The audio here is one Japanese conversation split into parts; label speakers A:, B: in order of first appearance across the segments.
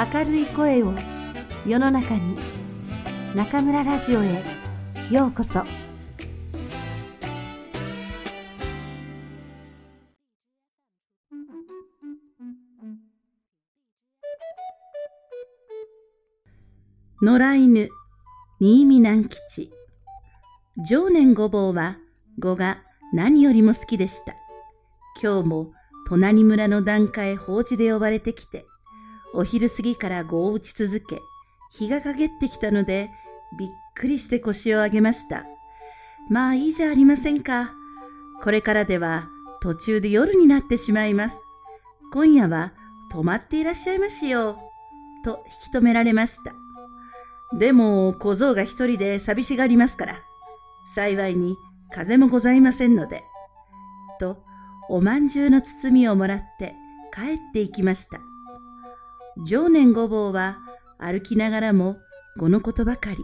A: 明るい声を世の中に中村ラジオへようこそ。野良犬新見南吉。常年ごぼうは語が何よりも好きでした。今日も隣村の檀家へ法事で呼ばれてきてお昼過ぎから碁を打ち続け、日が陰ってきたので、びっくりして腰を上げました。まあいいじゃありませんか。これからでは途中で夜になってしまいます。今夜は泊まっていらっしゃいますよ。と引き止められました。でも小僧が一人で寂しがりますから、幸いに風もございませんので。と、おまんじゅうの包みをもらって帰っていきました。常年ごぼうは歩きながらもこのことばかり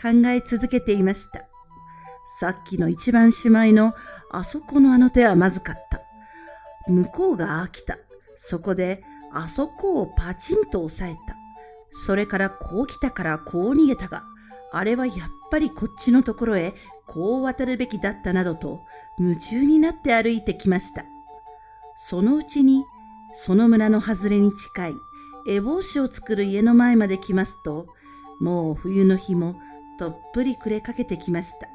A: 考え続けていました。さっきの一番しまいのあそこのあの手はまずかった。向こうが飽きた。そこであそこをパチンと押さえた。それからこう来たからこう逃げたが、あれはやっぱりこっちのところへこう渡るべきだったなどと夢中になって歩いてきました。そのうちにその村の外れに近い烏帽子を作る家の前まで来ますと、もう冬の日もとっぷり暮れかけてきました。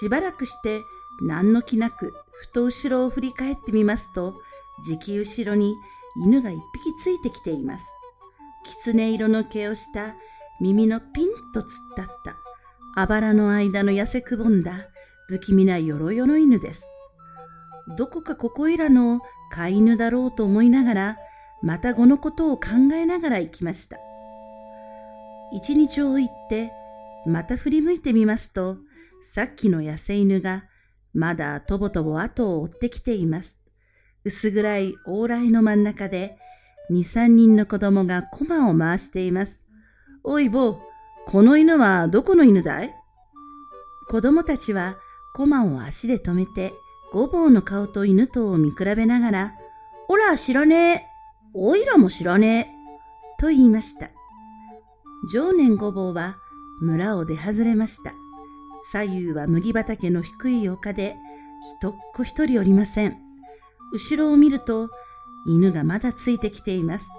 A: しばらくして何の気なくふと後ろを振り返ってみますと、じき後ろに犬が一匹ついてきています。狐色の毛をした耳のピンと突っ立ったあばらの間の痩せくぼんだ不気味なよろよろ犬です。どこかここいらの飼い犬だろうと思いながらまた語のことを考えながら行きました。一日を行って、また振り向いてみますと、さっきの野生犬がまだとぼとぼ後を追ってきています。薄暗い往来の真ん中で、二三人の子供が駒を回しています。おい坊、この犬はどこの犬だい？子供たちは駒を足で止めて、ごぼうの顔と犬とを見比べながら、おら知らねえおいらも知らねえ。と言いました。常年ごぼうは村を出外れました。左右は麦畑の低い丘で、一っ子一人おりません。後ろを見ると、犬がまだついてきています。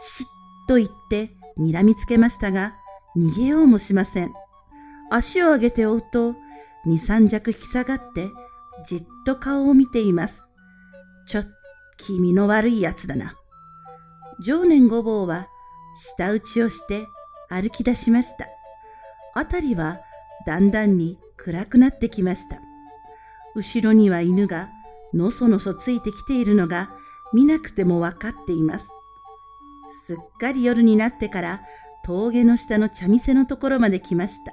A: しっと言って睨みつけましたが、逃げようもしません。足を上げて追うと、二三尺引き下がって、じっと顔を見ています。ちょっ、気味の悪いやつだな。常年ごぼうは舌打ちをして歩き出しました。あたりはだんだんに暗くなってきました。後ろには犬がのそのそついてきているのが見なくてもわかっています。すっかり夜になってから峠の下の茶店のところまで来ました。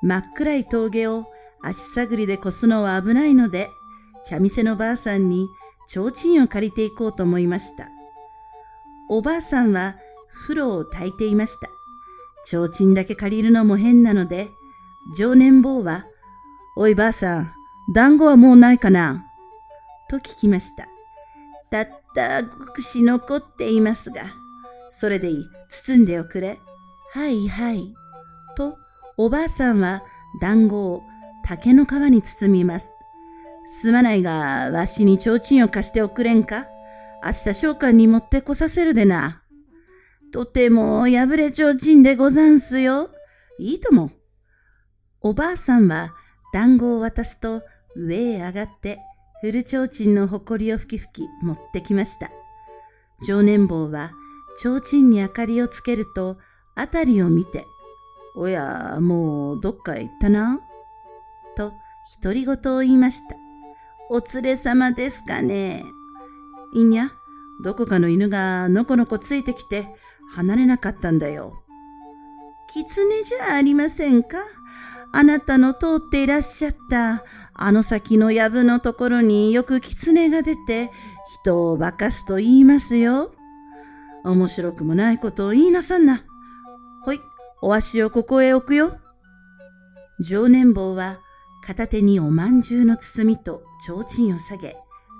A: 真っ暗い峠を足探りで越すのは危ないので、茶店のばあさんに提灯を借りていこうと思いました。おばあさんは風呂を炊いていました。提灯だけ借りるのも変なので、常年坊は、おいばあさん、団子はもうないかな？と聞きました。たったごくし残っていますが、それでいい、包んでおくれ。はいはい。と、おばあさんは団子を竹の皮に包みます。すまないが、わしに提灯を貸しておくれんか？明日召喚に持ってこさせるでな。とても破れちょうちんでござんすよ。いいとも。おばあさんは団子を渡すと上へ上がって古ちょうちんのほこりを吹き吹き持ってきました。常年坊はちょうちんに明かりをつけるとあたりを見て、おや、もうどっか行ったな？と独り言を言いました。お連れ様ですかね？いんや、どこかの犬がのこのこついてきて離れなかったんだよ。狐じゃありませんか？あなたの通っていらっしゃったあの先の藪のところによく狐が出て人を化かすと言いますよ。面白くもないことを言いなさんな。ほい、お足をここへ置くよ。常年坊は片手におまんじゅうの包みと提灯を下げ、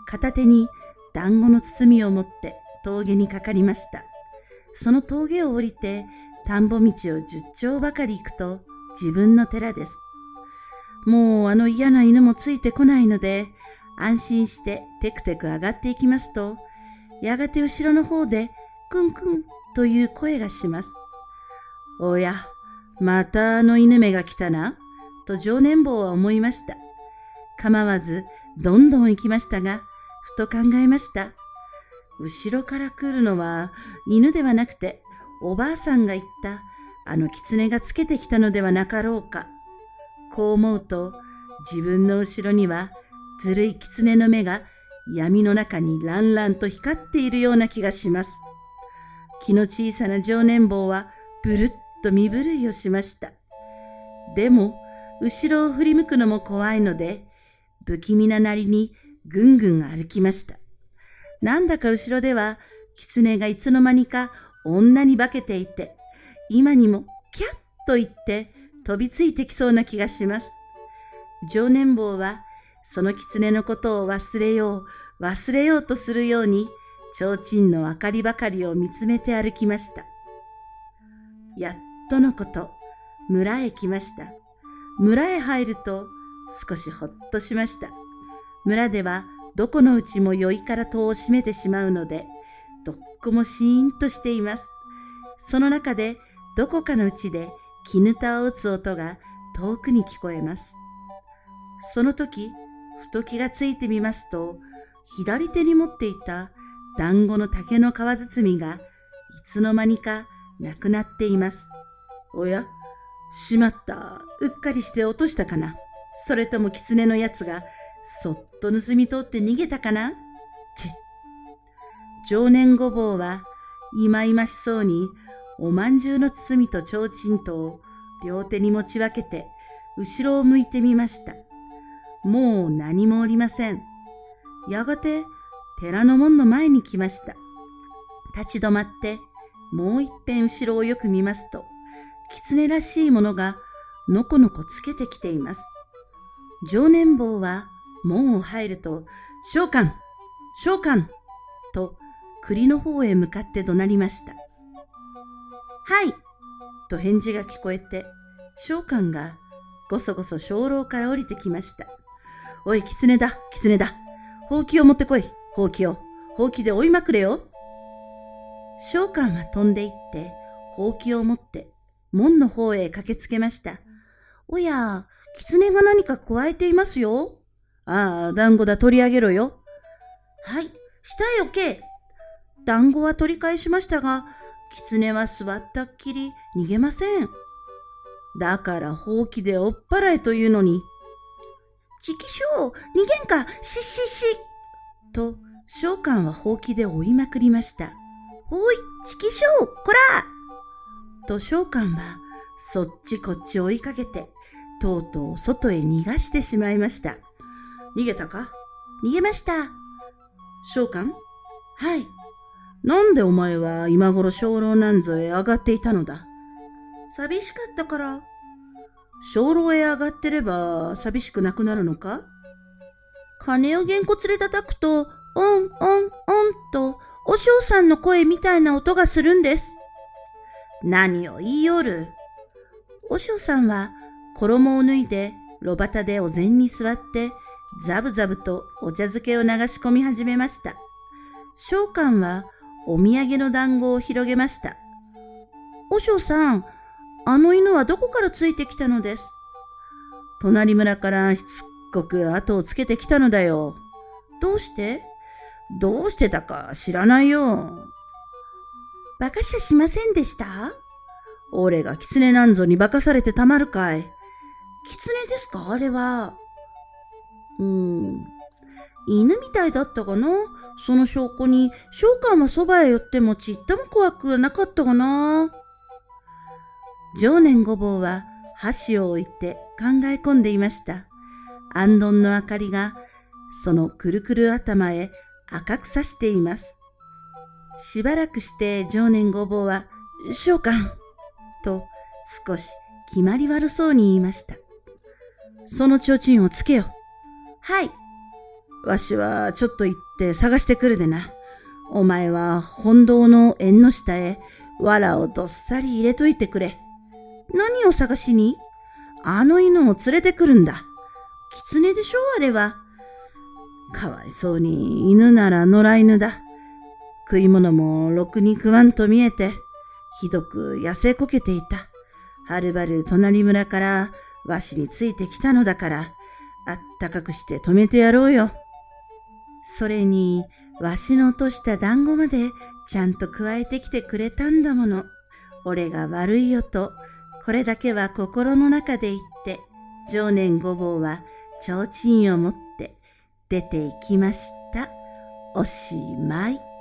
A: 片手に団子の包みを持って峠にかかりました。その峠を降りて田んぼ道を十丁ばかり行くと自分の寺です。もうあの嫌な犬もついてこないので、安心してテクテク上がっていきますと、やがて後ろの方でクンクンという声がします。おや、またあの犬目が来たな、と常年坊は思いました。構わず、どんどん行きましたが、ふと考えました。後ろから来るのは犬ではなくて、おばあさんが言ったあの狐がつけてきたのではなかろうか。こう思うと、自分の後ろにはずるい狐の目が闇の中にランランと光っているような気がします。気の小さな常年坊はブルッと身震いをしました。でも、後ろを振り向くのも怖いので、不気味ななりにぐんぐん歩きました。なんだか後ろでは、狐がいつの間にか女に化けていて、今にもキャッと言って飛びついてきそうな気がします。常年坊はその狐のことを忘れよう、忘れようとするように、提灯の明かりばかりを見つめて歩きました。やっとのこと、村へ来ました。村へ入ると少しほっとしました。村ではどこのうちも酔いから戸を閉めてしまうので、どっこもシーンとしています。その中でどこかのうちで絹田を打つ音が遠くに聞こえます。その時、ふと気がついてみますと、左手に持っていた団子の竹の皮包みがいつの間にかなくなっています。おやしまった。うっかりして落としたかなそれとも狐のやつがそっと盗み取って逃げたかな？ちっ。常年ごぼうはいまいましそうにおまんじゅうの包みと提灯とを両手に持ち分けて後ろを向いてみました。もう何もおりません。やがて寺の門の前に来ました。立ち止まってもう一遍後ろをよく見ますと、狐らしいものがのこのこつけてきています。常年坊は門を入ると、召喚召喚と栗の方へ向かって怒鳴りました。はいと返事が聞こえて、召喚がごそごそ鐘楼から降りてきました。おい、狐だ、狐だ。ほうきを持ってこい、ほうきを。ほうきで追いまくれよ。召喚は飛んで行って、ほうきを持って、門の方へ駆けつけました。おや、狐が何か加えていますよ。ああ、団子だ、取り上げろよ。はい、下へ置け。団子は取り返しましたが、狐は座ったっきり逃げません。だからほうきで追っ払えというのに。ちきしょう、逃げんか、ししし。と、召喚はほうきで追いまくりました。おい、ちきしょう、こらと召喚は、そっちこっち追いかけて、とうとう外へ逃がしてしまいました。逃げたか？逃げました。召喚？はい。なんでお前は今頃鐘楼なんぞへ上がっていたのだ？寂しかったから。鐘楼へ上がってれば寂しくなくなるのか？鐘をげんこつで叩くと、オン、オン、オンと、お嬢さんの声みたいな音がするんです。何を言いよる？お嬢さんは衣を脱いで炉端でお膳に座ってザブザブとお茶漬けを流し込み始めました。召喚はお土産の団子を広げました。お嬢さん、あの犬はどこからついてきたのです？隣村からしつっこく後をつけてきたのだよ。どうして？どうしてたか知らないよ。馬鹿しゃしませんでした？俺が狐なんぞに化かされてたまるかい。狐ですか？あれは。うん。犬みたいだったかな？その証拠に、召喚はそばへ寄ってもちっとも怖くなかったかな？常年ごぼうは箸を置いて考え込んでいました。あんどんの明かりが、そのくるくる頭へ赤くさしています。しばらくして常年ごぼうは、召喚と少し決まり悪そうに言いました。その提灯をつけよ。はい。わしはちょっと行って探してくるでな。お前は本堂の縁の下へ藁をどっさり入れといてくれ。何を探しに？あの犬を連れてくるんだ。狐でしょあれは。かわいそうに犬なら野良犬だ。食い物もろくに食わんと見えて、ひどく痩せこけていた。はるばる隣村からわしについてきたのだから、あったかくして止めてやろうよ。それに、わしの落とした団子までちゃんと加えてきてくれたんだもの。俺が悪いよと、これだけは心の中で言って、常年ごぼうは提灯を持って出て行きました。おしまい。